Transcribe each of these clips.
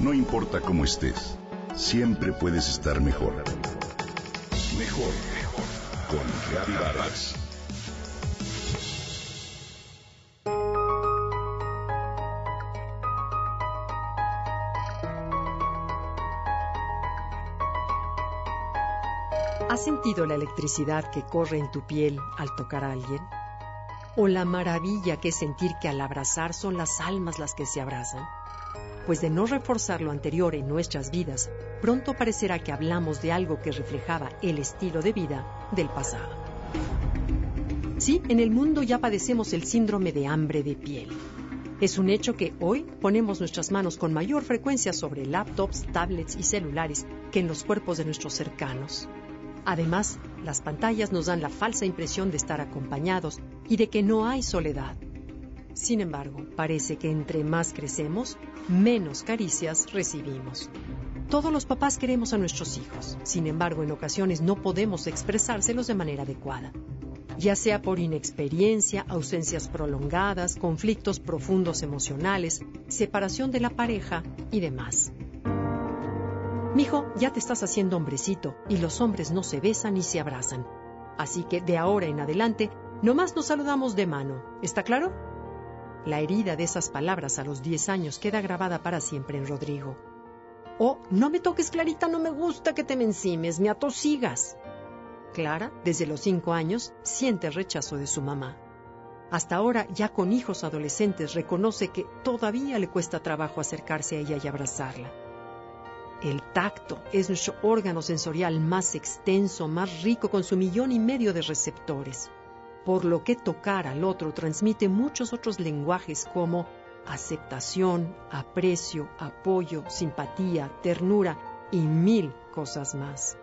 No importa cómo estés, siempre puedes estar mejor. Mejor, mejor. Con Reavivadas. ¿Has sentido la electricidad que corre en tu piel al tocar a alguien? ¿O la maravilla que es sentir que al abrazar son las almas las que se abrazan? Pues de no reforzar lo anterior en nuestras vidas, pronto parecerá que hablamos de algo que reflejaba el estilo de vida del pasado. Sí, en el mundo ya padecemos el síndrome de hambre de piel. Es un hecho que hoy ponemos nuestras manos con mayor frecuencia sobre laptops, tablets y celulares que en los cuerpos de nuestros cercanos. Además, las pantallas nos dan la falsa impresión de estar acompañados y de que no hay soledad. Sin embargo, parece que entre más crecemos, menos caricias recibimos. Todos los papás queremos a nuestros hijos, sin embargo, en ocasiones no podemos expresárselos de manera adecuada, ya sea por inexperiencia, ausencias prolongadas, conflictos profundos emocionales, separación de la pareja y demás. Mijo, ya te estás haciendo hombrecito y los hombres no se besan ni se abrazan. Así que de ahora en adelante, nomás nos saludamos de mano. ¿Está claro? La herida de esas palabras a los 10 años queda grabada para siempre en Rodrigo. Oh, no me toques, Clarita, no me gusta que te me encimes, me atosigas. Clara, desde los 5 años, siente el rechazo de su mamá. Hasta ahora, ya con hijos adolescentes, reconoce que todavía le cuesta trabajo acercarse a ella y abrazarla. El tacto es nuestro órgano sensorial más extenso, más rico, con su millón y medio de receptores por lo que tocar al otro transmite muchos otros lenguajes como aceptación, aprecio, apoyo, simpatía, ternura y mil cosas más.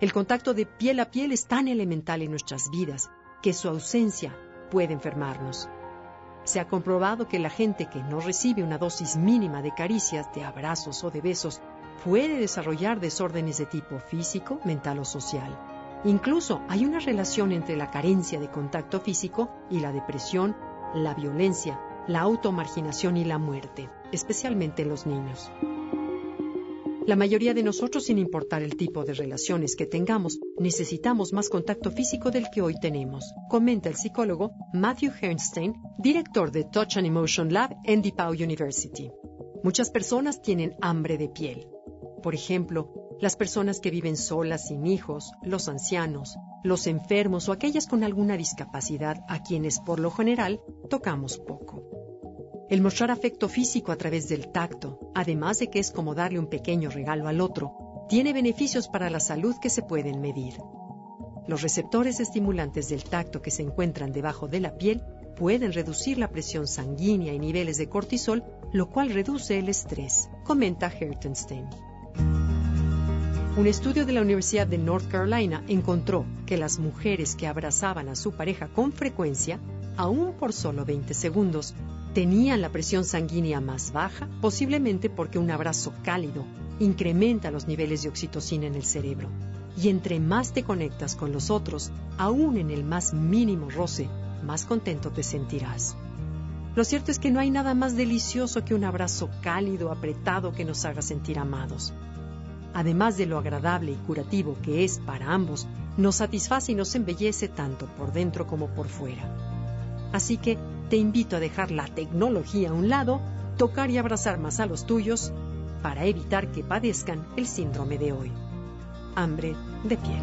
El contacto de piel a piel es tan elemental en nuestras vidas que su ausencia puede enfermarnos. Se ha comprobado que la gente que no recibe una dosis mínima de caricias, de abrazos o de besos puede desarrollar desórdenes de tipo físico, mental o social. Incluso hay una relación entre la carencia de contacto físico y la depresión, la violencia, la automarginación y la muerte, especialmente en los niños. La mayoría de nosotros, sin importar el tipo de relaciones que tengamos, necesitamos más contacto físico del que hoy tenemos, comenta el psicólogo Matthew Hernstein, director de Touch and Emotion Lab en DePaul University. Muchas personas tienen hambre de piel. Por ejemplo, las personas que viven solas sin hijos, los ancianos, los enfermos o aquellas con alguna discapacidad a quienes por lo general tocamos poco. El mostrar afecto físico a través del tacto, además de que es como darle un pequeño regalo al otro, tiene beneficios para la salud que se pueden medir. Los receptores estimulantes del tacto que se encuentran debajo de la piel pueden reducir la presión sanguínea y niveles de cortisol, lo cual reduce el estrés, comenta Hertenstein. Un estudio de la Universidad de North Carolina encontró que las mujeres que abrazaban a su pareja con frecuencia, aún por solo 20 segundos, tenían la presión sanguínea más baja, posiblemente porque un abrazo cálido incrementa los niveles de oxitocina en el cerebro. Y entre más te conectas con los otros, aún en el más mínimo roce, más contento te sentirás. Lo cierto es que no hay nada más delicioso que un abrazo cálido, apretado, que nos haga sentir amados además de lo agradable y curativo que es para ambos, nos satisface y nos embellece tanto por dentro como por fuera. Así que te invito a dejar la tecnología a un lado, tocar y abrazar más a los tuyos para evitar que padezcan el síndrome de hoy. Hambre de piel.